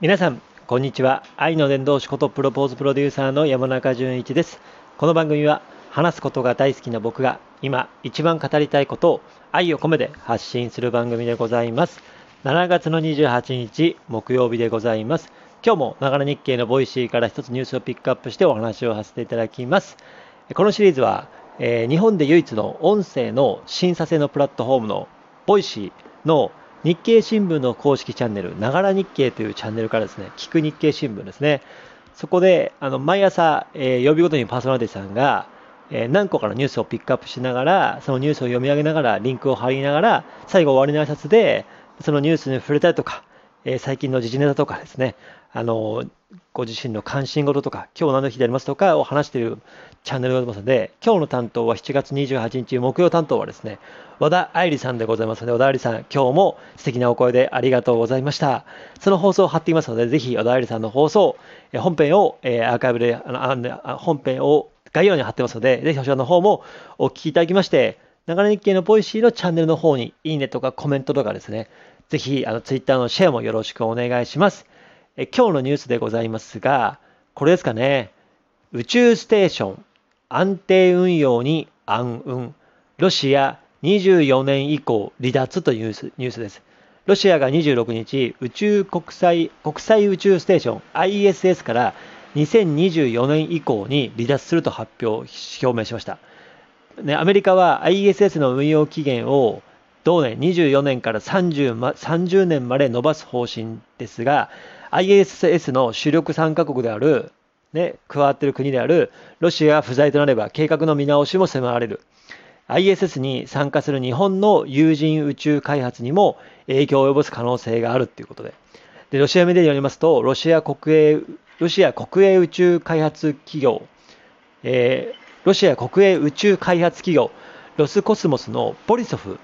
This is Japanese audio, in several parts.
皆さんこんにちは。愛の伝道師ことプロポーズプロデューサーの山中淳一です。この番組は話すことが大好きな僕が今一番語りたいことを愛を込めて発信する番組でございます。7月の28日木曜日でございます。今日もながら日経のボイシーから一つニュースをピックアップしてお話をさせていただきます。このシリーズは、えー、日本で唯一の音声の審査制のプラットフォームのボイシーの日経新聞の公式チャンネル、ながら日経というチャンネルからですね、聞く日経新聞ですね。そこで、あの、毎朝、えー、曜日ごとにパーソナリティさんが、えー、何個かのニュースをピックアップしながら、そのニュースを読み上げながら、リンクを貼りながら、最後終わりの挨拶で、そのニュースに触れたりとか、えー、最近の時事ネタとかですね、あの、ご自身の関心事とか、今日何の日でありますとかを話しているチャンネルがありますので、今日の担当は7月28日木曜担当はですね、和田愛理さんでございますので、和田愛理さん、今日も素敵なお声でありがとうございました。その放送を貼っていますので、ぜひ和田愛理さんの放送、え本編を、えー、アーカイブで、あの本編を概要に貼ってますので、ぜひそちらの方もお聞きいただきまして、ながら日経の Voicy のチャンネルの方に、いいねとかコメントとかですね、ぜひ、あの、ツイッターのシェアもよろしくお願いします。え今日のニュースでございますが、これですかね、宇宙ステーション安定運用に暗雲、ロシア24年以降離脱というニュースです。ロシアが26日、宇宙国際国際宇宙ステーション ISS から2024年以降に離脱すると発表、表明しました。ね、アメリカは ISS の運用期限を同年24年から 30, 30年まで伸ばす方針ですが、ISS の主力3カ国である、ね、加わっている国であるロシアが不在となれば計画の見直しも迫られる。ISS に参加する日本の有人宇宙開発にも影響を及ぼす可能性があるということで。で、ロシアメディアによりますと、ロシア国営、ロシア国営宇宙開発企業、えー、ロシア国営宇宙開発企業、ロスコスモスのボリソフ、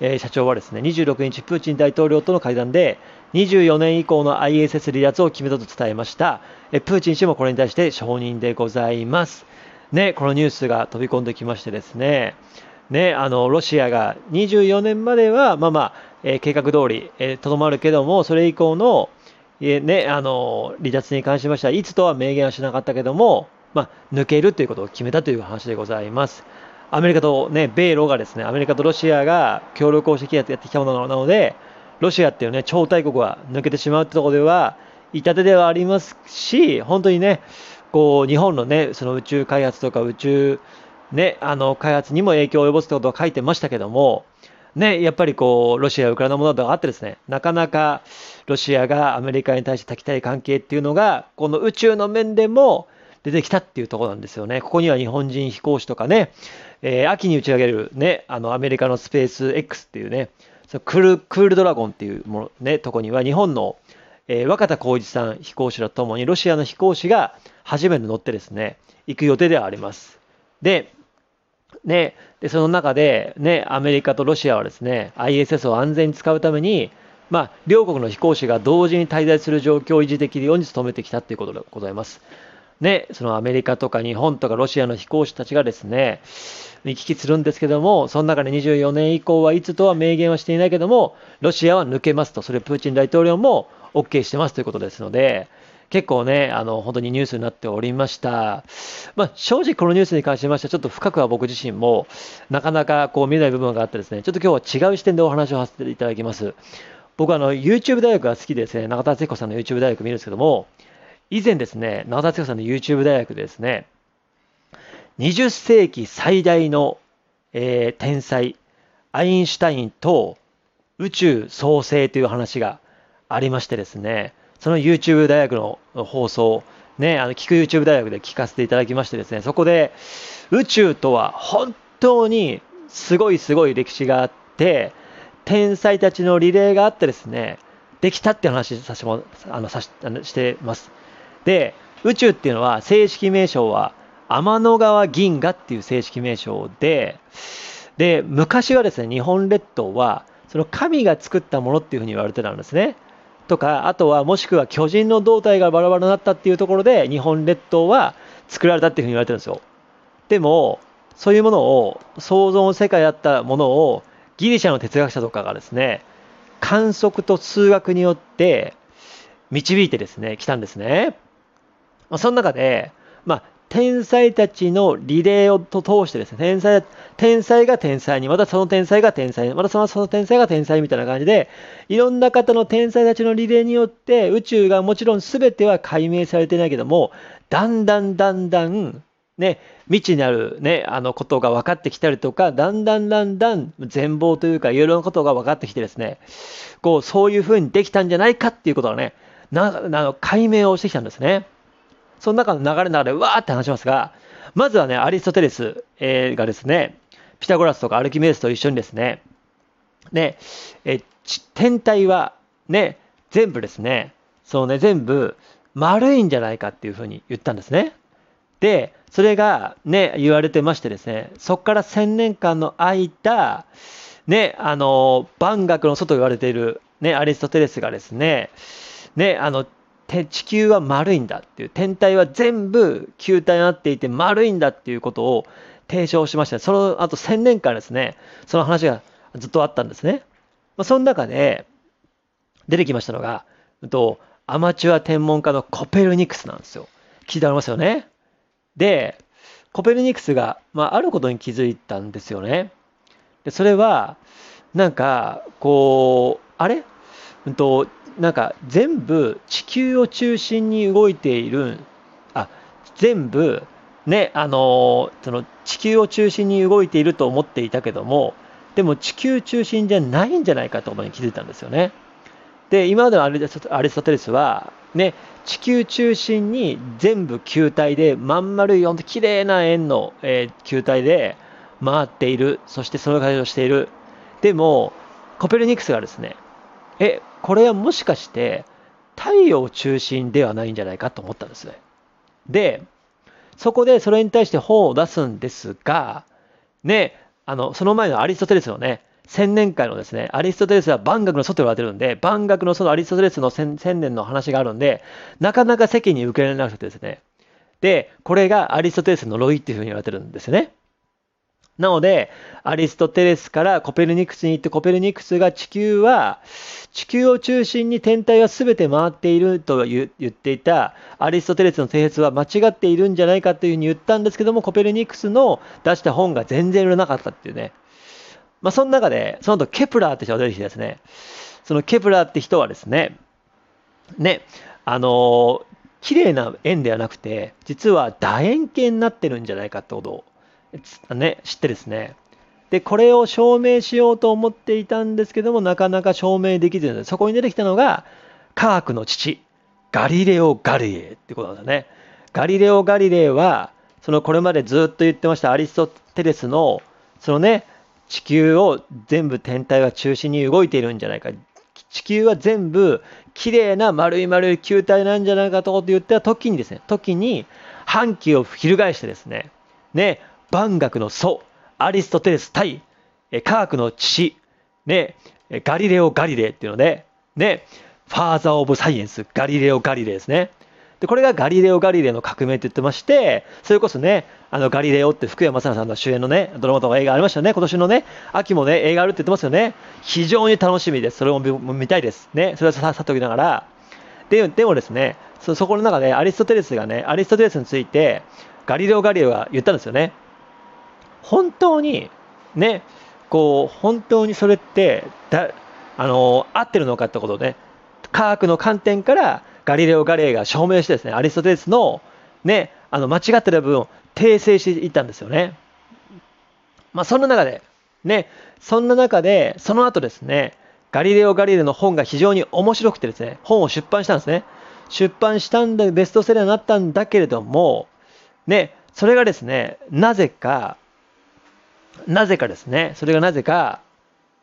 え、社長はですね、26日、プーチン大統領との会談で、24年以降の ISS 離脱を決めたと伝えました。えプーチン氏もこれに対して承認でございます。ね、このニュースが飛び込んできましてですね、ね、あの、ロシアが24年までは、まあまあ、えー、計画通り、えー、まるけども、それ以降の、えー、ね、あの、離脱に関しましては、いつとは明言はしなかったけども、まあ、抜けるということを決めたという話でございます。アメリカとね、米ロがですね、アメリカとロシアが協力をしてやってきたものなので、ロシアっていうね、超大国が抜けてしまうってところでは、痛手ではありますし、本当にね、こう、日本のね、その宇宙開発とか宇宙、ね、あの、開発にも影響を及ぼすってことを書いてましたけども、ね、やっぱりこう、ロシア、ウクライナものがあってですね、なかなかロシアがアメリカに対して炊きたい関係っていうのが、この宇宙の面でも出てきたっていうところなんですよね。ここには日本人飛行士とかね、えー、秋に打ち上げるね、あの、アメリカのスペース X っていうね、そのクールクールドラゴンっていうもの、ね、とこには日本の、えー、若田光一さん飛行士らともにロシアの飛行士が初めて乗ってですね、行く予定ではあります。で、ね、でその中で、ね、アメリカとロシアはですね、ISS を安全に使うために、まあ、両国の飛行士が同時に滞在する状況を維持できるように努めてきたということでございます。ね、そのアメリカとか日本とかロシアの飛行士たちがですね、行き来するんですけども、その中で24年以降はいつとは明言はしていないけども、ロシアは抜けますと、それプーチン大統領も OK してますということですので、結構ね、あの、本当にニュースになっておりました。まあ、正直このニュースに関しましては、ちょっと深くは僕自身も、なかなかこう見えない部分があってですね、ちょっと今日は違う視点でお話をさせていただきます。僕はあの、YouTube 大学が好きでですね、中田敦彦さんの YouTube 大学見るんですけども、以前ですね、中田敦彦さんの YouTube 大学でですね、20世紀最大の、えー、天才、アインシュタインと宇宙創生という話がありましてですね、その YouTube 大学の放送、ね、あの、聞く YouTube 大学で聞かせていただきましてですね、そこで宇宙とは本当にすごいすごい歴史があって、天才たちのリレーがあってですね、できたって話させてもあのさしあのしてます。で、宇宙っていうのは正式名称は天の川銀河っていう正式名称で、で、昔はですね、日本列島は、その神が作ったものっていうふうに言われてたんですね。とか、あとはもしくは巨人の胴体がバラバラになったっていうところで、日本列島は作られたっていうふうに言われてるんですよ。でも、そういうものを、創造の世界だったものを、ギリシャの哲学者とかがですね、観測と数学によって、導いてですね、来たんですね。まあ、その中で、まあ、天才たちのリレーをと通してですね、天才、天才が天才に、またその天才が天才に、またその天才が天才みたいな感じで、いろんな方の天才たちのリレーによって、宇宙がもちろん全ては解明されてないけども、だんだんだんだん、ね、未知にあるね、あのことが分かってきたりとか、だんだんだんだん全貌というか、いろいろなことが分かってきてですね、こう、そういうふうにできたんじゃないかっていうことがね、なあの解明をしてきたんですね。その中の流れの中でわーって話しますが、まずはね、アリストテレス、え、がですね、ピタゴラスとかアルキメデスと一緒にですね、ね、え天体はね、全部ですね、そうね、全部丸いんじゃないかっていうふうに言ったんですね。で、それがね、言われてましてですね、そこから1000年間の間、ね、あの、万学の祖と言われている、ね、アリストテレスがですね、ね、あの、地球は丸いんだっていう、天体は全部球体になっていて丸いんだっていうことを提唱しました。その後1000年間ですね、その話がずっとあったんですね。まあ、その中で出てきましたのが、とアマチュア天文家のコペルニクスなんですよ。聞いてありますよね？で、コペルニクスが、まあ、あることに気づいたんですよね。でそれは、なんか、こう、あれ、うんと、なんか全部地球を中心に動いている、あ、全部、ね、あのその地球を中心に動いていると思っていたけども、でも地球中心じゃないんじゃないかと思いに気づいたんですよね。で、今までのアリストテレスは、ね、地球中心に全部球体で、まん丸い、ほんと綺麗な円の、えー、球体で回っている、そしてその形をしている。でも、コペルニクスがですね、え、これはもしかして太陽中心ではないんじゃないかと思ったんですね。で、そこでそれに対して本を出すんですが、ね、あの、その前のアリストテレスのね、千年会のですね、アリストテレスは万学の外と言われてるんで、万学のそのアリストテレスの千年の話があるんで、なかなか世間に受け入れられなくてですね。で、これがアリストテレスの呪いっていうふうに言われてるんですね。なので、アリストテレスからコペルニクスに行って、コペルニクスが地球は、地球を中心に天体は全て回っていると言っていたアリストテレスの定説は間違っているんじゃないかというふうに言ったんですけども、コペルニクスの出した本が全然売れなかったっていうね。まあ、その中で、その後ケプラーって人が出てきてですね、そのケプラーって人はですね、ね、あのー、綺麗な円ではなくて、実は楕円形になってるんじゃないかってことをね、知ってですね、で、これを証明しようと思っていたんですけども、なかなか証明できずに、そこに出てきたのが、科学の父、ガリレオ・ガリレイってことなんですね。ガリレオ・ガリレイは、そのこれまでずっと言ってましたアリストテレスの、そのね、地球を全部天体が中心に動いているんじゃないか。地球は全部綺麗な丸い丸い球体なんじゃないかと言った時にですね、時に半旗を翻してですね、ね、万学の祖、アリストテレス対、え科学の父、ね、ガリレオ・ガリレイっていうので、ね、ファーザー・オブ・サイエンス、ガリレオ・ガリレイですね。で、これがガリレオ・ガリレイの革命って言ってまして、それこそね、あの、ガリレオって福山雅治さんの主演のね、ドラマとか映画ありましたよね。今年のね、秋もね、映画あるって言ってますよね。非常に楽しみです。それも見たいです。ね、それはささときながら。で、でもですね、そそこの中でアリストテレスがね、アリストテレスについて、ガリレオ・ガリレオが言ったんですよね。本当にね、こう、本当にそれってだ、あの、合ってるのかってことね、科学の観点からガリレオ・ガレイが証明してですね、アリストテレスのね、あの間違ってる部分を訂正していったんですよね。まあ、そんな中で、ね、そんな中で、その後ですね、ガリレオ・ガリレイの本が非常に面白くてですね、本を出版したんですね。出版したんだ、ベストセラーになったんだけれども、ね、それがですね、なぜかなぜかですね、それがなぜか、